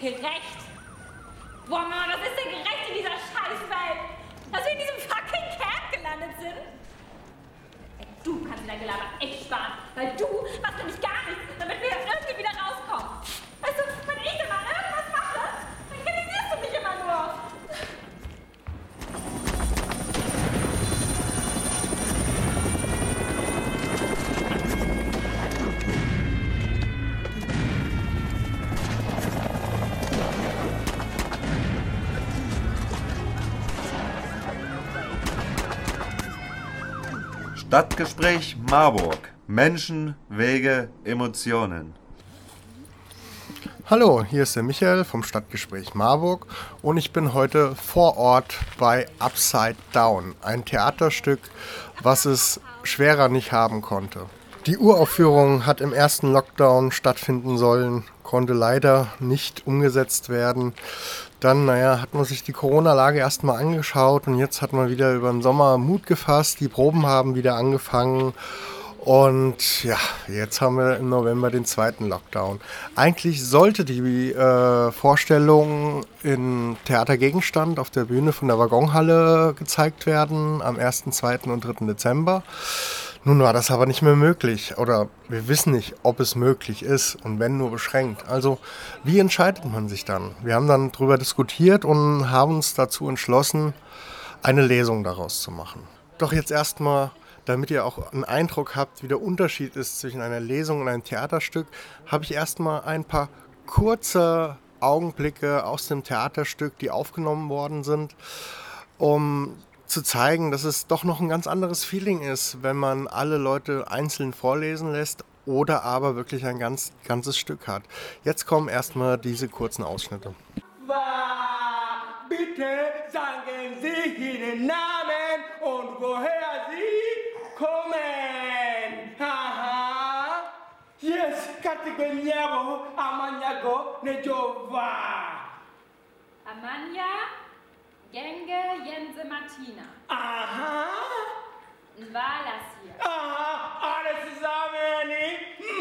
gerecht? Boah, Mama, was ist denn gerecht in dieser Scheißwelt? Dass wir in diesem fucking Camp gelandet sind? Ey, du kannst dir dein Gelaber echt sparen, weil du machst nämlich gar nichts, damit wir irgendwie wieder rauskommen. Stadtgespräch Marburg. Menschen, Wege, Emotionen. Hallo, hier ist der Michael vom Stadtgespräch Marburg und ich bin heute vor Ort bei Upside Down, ein Theaterstück, was es schwerer nicht haben konnte. Die Uraufführung hat im ersten Lockdown stattfinden sollen, konnte leider nicht umgesetzt werden. Dann, naja, hat man sich die Corona-Lage erstmal angeschaut und jetzt hat man wieder über den Sommer Mut gefasst. Die Proben haben wieder angefangen und ja, jetzt haben wir im November den zweiten Lockdown. Eigentlich sollte die äh, Vorstellung in Theatergegenstand auf der Bühne von der Waggonhalle gezeigt werden am 1., 2. und 3. Dezember. Nun war das aber nicht mehr möglich oder wir wissen nicht, ob es möglich ist und wenn nur beschränkt. Also wie entscheidet man sich dann? Wir haben dann darüber diskutiert und haben uns dazu entschlossen, eine Lesung daraus zu machen. Doch jetzt erstmal, damit ihr auch einen Eindruck habt, wie der Unterschied ist zwischen einer Lesung und einem Theaterstück, habe ich erstmal ein paar kurze Augenblicke aus dem Theaterstück, die aufgenommen worden sind, um zu zeigen, dass es doch noch ein ganz anderes Feeling ist, wenn man alle Leute einzeln vorlesen lässt oder aber wirklich ein ganz, ganzes Stück hat. Jetzt kommen erstmal diese kurzen Ausschnitte. Bitte sagen Sie Ihren Namen und woher Sie kommen. Haha. Yes, Katigonyabo, Amanyago, Nejova. Amanja, Genge, Jense, Martina. Aha. Nvalashier. Aha, alle zusammen.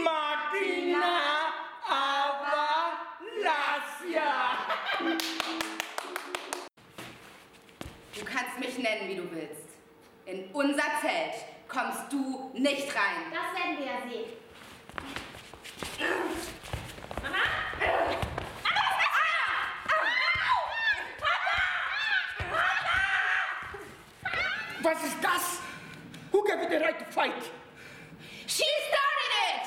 Martina, Ava, Lasia. Du kannst mich nennen, wie du willst. In unser Zelt kommst du nicht rein. Das werden wir ja sehen. Mama? Was ist das? You the right to fight? She started it!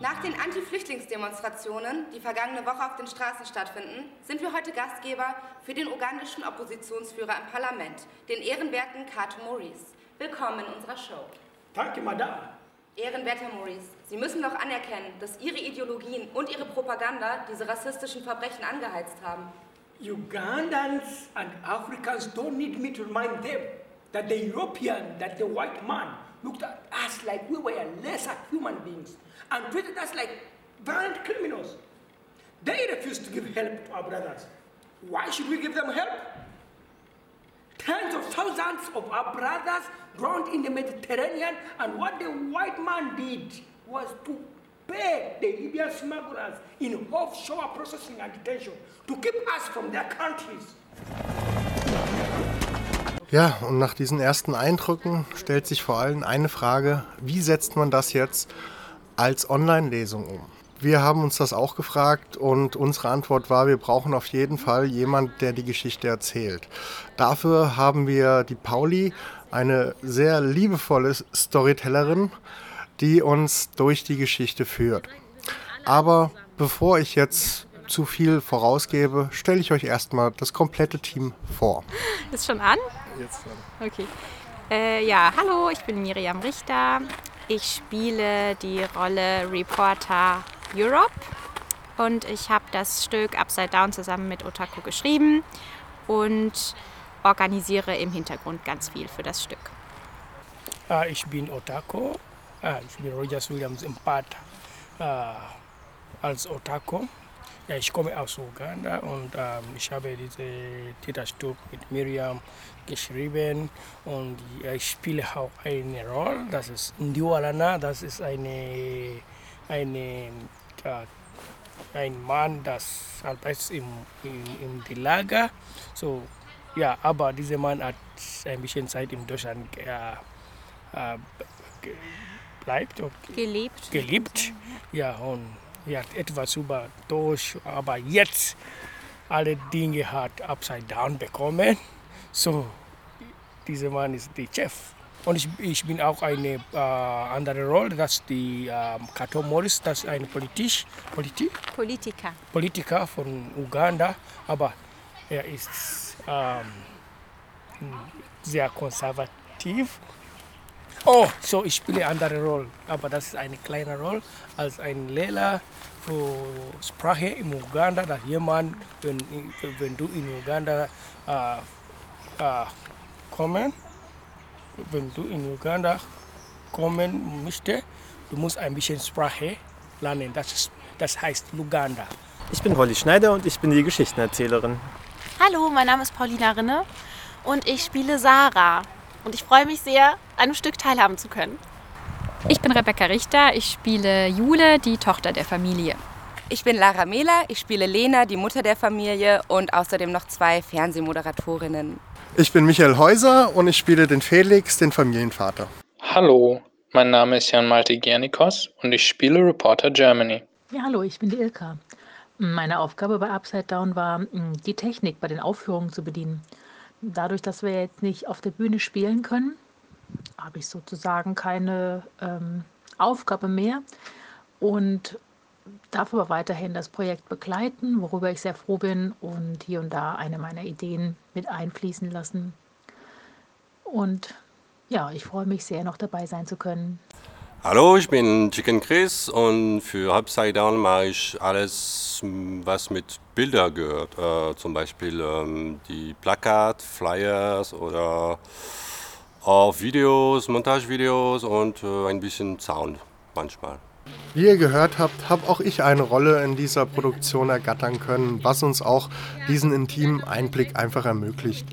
Nach den Anti-Flüchtlingsdemonstrationen, die vergangene Woche auf den Straßen stattfinden, sind wir heute Gastgeber für den ugandischen Oppositionsführer im Parlament, den ehrenwerten Kato Maurice. Willkommen in unserer Show. Danke, Madame. Ehrenwerter Maurice, Sie müssen doch anerkennen, dass Ihre Ideologien und Ihre Propaganda diese rassistischen Verbrechen angeheizt haben. Ugandans and Africans don't need me to remind them that the European, that the white man looked at us like we were lesser human beings and treated us like violent criminals. They refused to give help to our brothers. Why should we give them help? Tens of thousands of our brothers drowned in the Mediterranean, and what the white man did was to pay the Libyan smugglers in offshore processing and detention to keep us from their countries. Ja, und nach diesen ersten Eindrücken stellt sich vor allem eine Frage, wie setzt man das jetzt als Online-Lesung um? Wir haben uns das auch gefragt und unsere Antwort war, wir brauchen auf jeden Fall jemand, der die Geschichte erzählt. Dafür haben wir die Pauli, eine sehr liebevolle Storytellerin, die uns durch die Geschichte führt. Aber bevor ich jetzt zu viel vorausgebe, stelle ich euch erstmal das komplette Team vor. Ist schon an? Jetzt Okay. Äh, ja, hallo, ich bin Miriam Richter. Ich spiele die Rolle Reporter Europe und ich habe das Stück Upside Down zusammen mit Otaku geschrieben und organisiere im Hintergrund ganz viel für das Stück. Äh, ich bin Otako. Äh, ich bin Rogers Williams im äh, als Otako. Ich komme aus Uganda und ähm, ich habe dieses Theaterstück mit Miriam geschrieben und ich spiele auch eine Rolle. Das ist Ndiwalana, das ist eine, eine äh, ein Mann, das arbeitet im, in, in die Lager. So, ja, aber dieser Mann hat ein bisschen Zeit in Deutschland äh, äh, bleibt und Gelebt. gelebt. Ja, und er hat etwas über Deutsch, aber jetzt alle Dinge hat upside down bekommen. So, dieser Mann ist der Chef. Und ich, ich bin auch eine äh, andere Rolle, das ist die ähm, Kato Morris, das ist eine Politisch, Politik, Politiker. Politiker von Uganda, aber er ist ähm, sehr konservativ. Oh, so ich spiele eine andere Rolle, aber das ist eine kleine Rolle als ein Lehrer für Sprache in Uganda, dass jemand, wenn, wenn du in Uganda äh, äh, kommen, wenn du in Uganda kommen möchtest, du musst ein bisschen Sprache lernen. Das, ist, das heißt Luganda. Ich bin Holly Schneider und ich bin die Geschichtenerzählerin. Hallo, mein Name ist Paulina Rinne und ich spiele Sarah. Und ich freue mich sehr, an einem Stück teilhaben zu können. Ich bin Rebecca Richter, ich spiele Jule, die Tochter der Familie. Ich bin Lara Mehler, ich spiele Lena, die Mutter der Familie und außerdem noch zwei Fernsehmoderatorinnen. Ich bin Michael Häuser und ich spiele den Felix, den Familienvater. Hallo, mein Name ist Jan-Malte Gernikos und ich spiele Reporter Germany. Ja, hallo, ich bin die Ilka. Meine Aufgabe bei Upside Down war, die Technik bei den Aufführungen zu bedienen. Dadurch, dass wir jetzt nicht auf der Bühne spielen können, habe ich sozusagen keine ähm, Aufgabe mehr und darf aber weiterhin das Projekt begleiten, worüber ich sehr froh bin und hier und da eine meiner Ideen mit einfließen lassen. Und ja, ich freue mich sehr, noch dabei sein zu können. Hallo, ich bin Chicken Chris und für Upside Down mache ich alles, was mit Bilder gehört. Äh, zum Beispiel ähm, die Plakat, Flyers oder auch Videos, Montagevideos und äh, ein bisschen Sound manchmal. Wie ihr gehört habt, habe auch ich eine Rolle in dieser Produktion ergattern können, was uns auch diesen intimen Einblick einfach ermöglicht.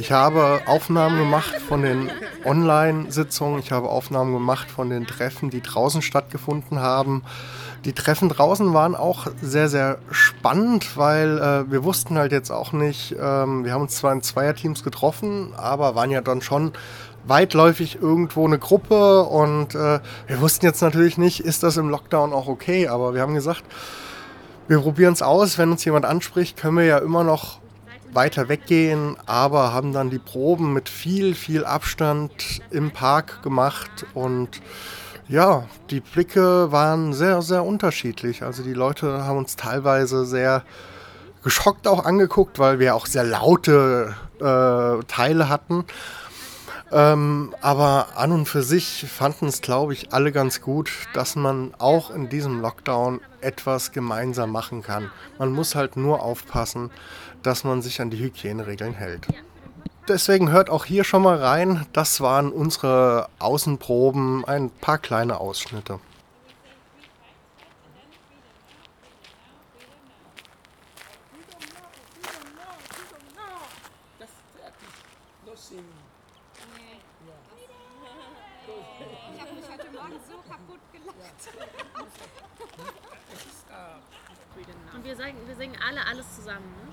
Ich habe Aufnahmen gemacht von den Online-Sitzungen, ich habe Aufnahmen gemacht von den Treffen, die draußen stattgefunden haben. Die Treffen draußen waren auch sehr, sehr spannend, weil äh, wir wussten halt jetzt auch nicht, ähm, wir haben uns zwar in Zweierteams getroffen, aber waren ja dann schon weitläufig irgendwo eine Gruppe und äh, wir wussten jetzt natürlich nicht, ist das im Lockdown auch okay, aber wir haben gesagt, wir probieren es aus, wenn uns jemand anspricht, können wir ja immer noch weiter weggehen, aber haben dann die Proben mit viel, viel Abstand im Park gemacht und ja, die Blicke waren sehr, sehr unterschiedlich. Also die Leute haben uns teilweise sehr geschockt auch angeguckt, weil wir auch sehr laute äh, Teile hatten. Ähm, aber an und für sich fanden es, glaube ich, alle ganz gut, dass man auch in diesem Lockdown etwas gemeinsam machen kann. Man muss halt nur aufpassen, dass man sich an die Hygieneregeln hält. Deswegen hört auch hier schon mal rein. Das waren unsere Außenproben, ein paar kleine Ausschnitte. Ich habe mich heute Morgen so kaputt gelacht. Und wir singen, wir singen alle alles zusammen. Ne?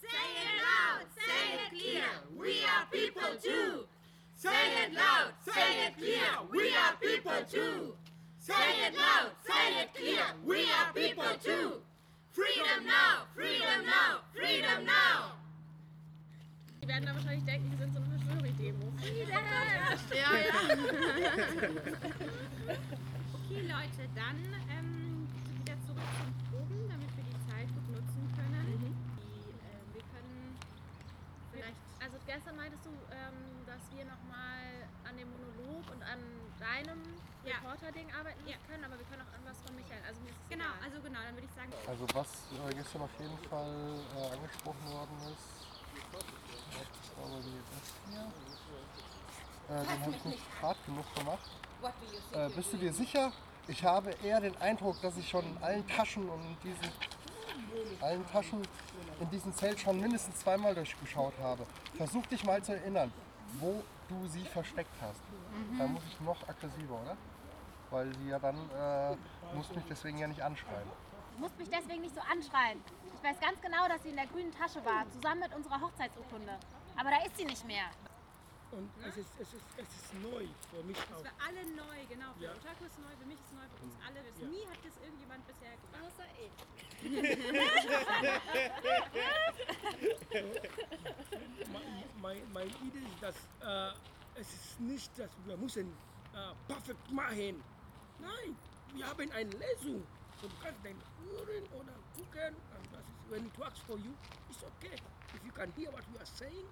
Say it loud, say it clear, we are people too. Say it loud, say it clear, we are people too. Say it loud, say it clear, we are people too. Freedom now, freedom now, freedom now. Die werden dann wahrscheinlich denken, wir sind so eine Verschwörungsdemo. Ja, ja. Okay, Leute, dann ähm, wieder zurück zum Proben, damit wir die Zeit gut nutzen können. Die, äh, wir können vielleicht. Also gestern meintest du, ähm, dass wir nochmal an dem Monolog und an deinem Ja. Reporter-Ding arbeiten können, aber wir können auch an was von Michael. Also ist Genau, egal. also genau, dann würde ich sagen. Also was äh, gestern auf jeden Fall äh, angesprochen worden ist, ich glaube, wie das hier, äh, den habe ich nicht hart genug gemacht. What do you think Äh, bist du dir sicher? Ich habe eher den Eindruck, dass ich schon in allen Taschen und in diesen allen Taschen in diesem Zelt schon mindestens zweimal durchgeschaut habe. Versuch dich mal zu erinnern, wo du sie versteckt hast. Mhm. Da muss ich noch aggressiver, oder? weil sie ja dann äh, muss mich deswegen ja nicht anschreien. Du musst mich deswegen nicht so anschreien. Ich weiß ganz genau, dass sie in der grünen Tasche war, zusammen mit unserer Hochzeitsurkunde. Aber da ist sie nicht mehr. Und es ist, es ist, es ist neu für mich auch. Für alle neu, genau. Für Ja. Otaku ist neu, für mich ist neu, für uns alle. Das Ja. Nie hat das irgendjemand bisher gemacht. Außer mein, mein Idee ist, dass äh, es ist nicht, dass wir müssen äh, perfekt machen. Nein, wir haben eine Lesung. So, du kannst dann hören oder gucken. Und das ist, when it works for you, it's okay. If you can hear what we are saying,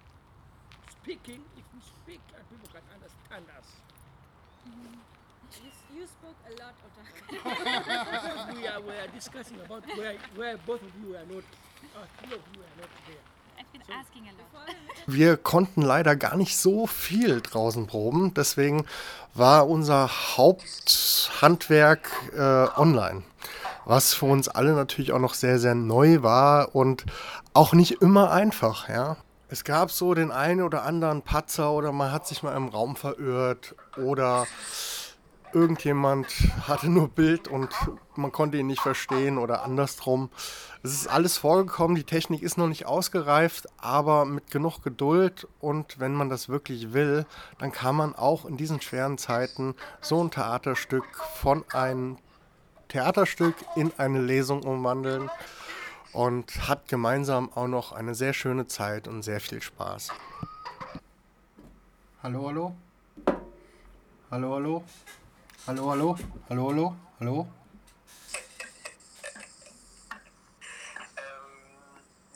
speaking, if we speak and people can understand us. You, you spoke a lot. Because we are, we are discussing about where, where both of you are not, uh, three of you are not there. Wir konnten leider gar nicht so viel draußen proben, deswegen war unser Haupthandwerk äh, online, was für uns alle natürlich auch noch sehr, sehr neu war und auch nicht immer einfach. Ja. Es gab so den einen oder anderen Patzer oder man hat sich mal im Raum verirrt oder irgendjemand hatte nur Bild und man konnte ihn nicht verstehen oder andersrum. Es ist alles vorgekommen, die Technik ist noch nicht ausgereift, aber mit genug Geduld und wenn man das wirklich will, dann kann man auch in diesen schweren Zeiten so ein Theaterstück von einem Theaterstück in eine Lesung umwandeln und hat gemeinsam auch noch eine sehr schöne Zeit und sehr viel Spaß. Hallo, hallo? Hallo, hallo? Hallo, hallo? Hallo, hallo? Hallo?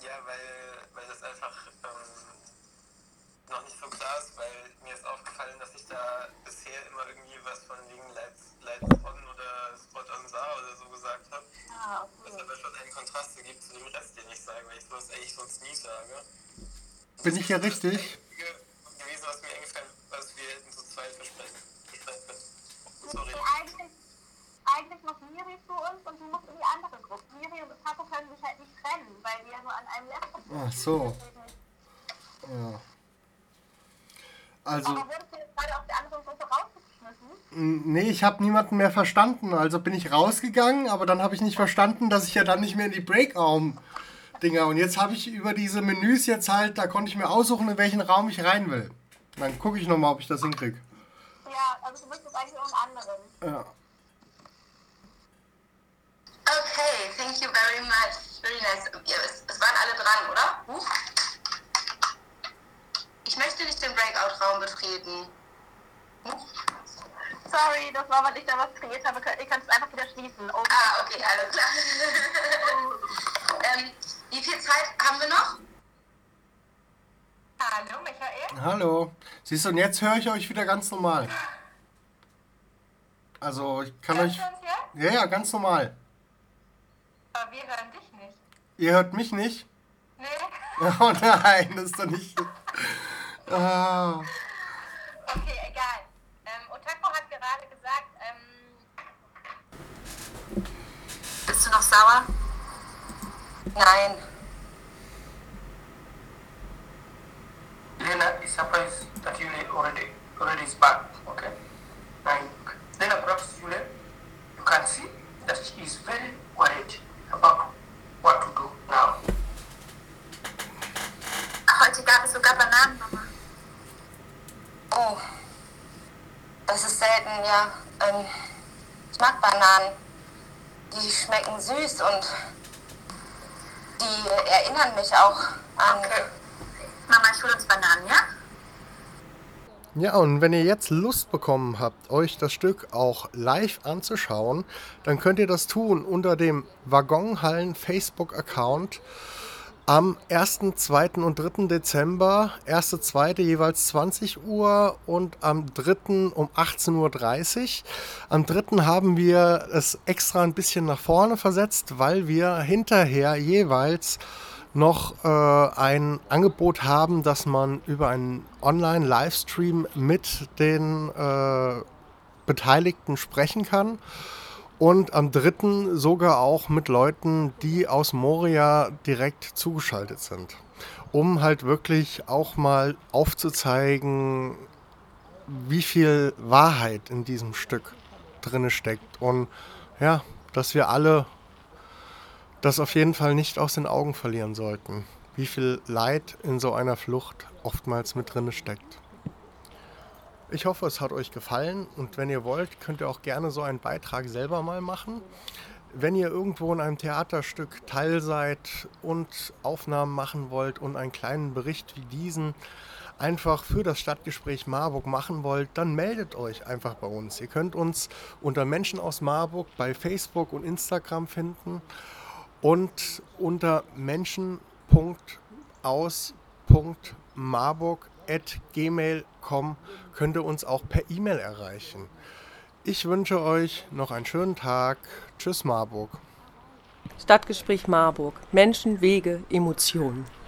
Ja, weil, weil das einfach ähm, noch nicht so klar ist, weil mir ist aufgefallen, dass ich da bisher immer irgendwie was von wegen Lights, Lights on oder Spot on Sar oder so gesagt habe. Ah, okay. Was aber schon einen Kontrast gibt zu dem Rest, den ich sage, weil ich sowas eigentlich sonst nie sage. Bin ich hier richtig? Gewesen, was mir eingefallen was wir hätten zu zweit besprechen, besprechen können. Sorry. Nee, eigentlich, eigentlich muss Miri zu uns und sie muss in die andere Gruppe. Miri und Otaku können sich halt nicht trennen, weil wir ja nur an einem Laptop sind. Ach so. Ja. Also, Aber wurdest du jetzt gerade aus der anderen Gruppe rausgeschmissen? nee, ich habe niemanden mehr verstanden. Also bin ich rausgegangen, aber dann habe ich nicht verstanden, dass ich ja dann nicht mehr in die Breakraum-Dinger. Und jetzt habe ich über diese Menüs jetzt halt, da konnte ich mir aussuchen, in welchen Raum ich rein will. Dann gucke ich nochmal, ob ich das hinkriege. Ja, also du bist jetzt eigentlich nur im anderen. Ja. Okay, thank you very much. Very nice. Es, waren alle dran, oder? Huch. Ich möchte nicht den Breakout-Raum betreten. Sorry, das war, weil ich da was kreiert habe. Ihr könnt es einfach wieder schließen. Oh. Ah, okay, alles klar. ähm, wie viel Zeit haben wir noch? Hallo, Michael. Hallo. Siehst du, und jetzt höre ich euch wieder ganz normal. Also, ich kann euch. Hörst du uns jetzt? Ja, ja, ganz normal. Aber wir hören dich nicht. Ihr hört mich nicht? Nee. Oh nein, das ist doch nicht. Ah. Okay, egal. Ähm, Otaku hat gerade gesagt, ähm, Bist du noch sauer? Nein. Lena is surprised that Yule already already is back. Okay. Now, Lena, perhaps Yule, you can see that she is very worried about what to do now. Heute gab es sogar Bananen, Mama. Oh. Das ist selten, ja. Ähm, ich mag Bananen. Die schmecken süß und die erinnern mich auch an. Okay. Mama, ich hole uns Bananen, ja? Ja, und wenn ihr jetzt Lust bekommen habt, euch das Stück auch live anzuschauen, dann könnt ihr das tun unter dem Waggonhallen Facebook-Account am 1., 2. und 3. Dezember. 1., 2. jeweils 20 Uhr und am 3. um 18.30 Uhr. Am 3. haben wir es extra ein bisschen nach vorne versetzt, weil wir hinterher jeweils noch äh, ein Angebot haben, dass man über einen Online-Livestream mit den äh, Beteiligten sprechen kann. Und am dritten sogar auch mit Leuten, die aus Moria direkt zugeschaltet sind. Um halt wirklich auch mal aufzuzeigen, wie viel Wahrheit in diesem Stück drin steckt und ja, dass wir alle das auf jeden Fall nicht aus den Augen verlieren sollten, wie viel Leid in so einer Flucht oftmals mit drin steckt. Ich hoffe, es hat euch gefallen und wenn ihr wollt, könnt ihr auch gerne so einen Beitrag selber mal machen. Wenn ihr irgendwo in einem Theaterstück teil seid und Aufnahmen machen wollt und einen kleinen Bericht wie diesen einfach für das Stadtgespräch Marburg machen wollt, dann meldet euch einfach bei uns. Ihr könnt uns unter Menschen aus Marburg bei Facebook und Instagram finden und unter menschen.aus.marburg.gmail.com könnt ihr uns auch per E-Mail erreichen. Ich wünsche euch noch einen schönen Tag. Tschüss Marburg. Stadtgespräch Marburg. Menschen, Wege, Emotionen.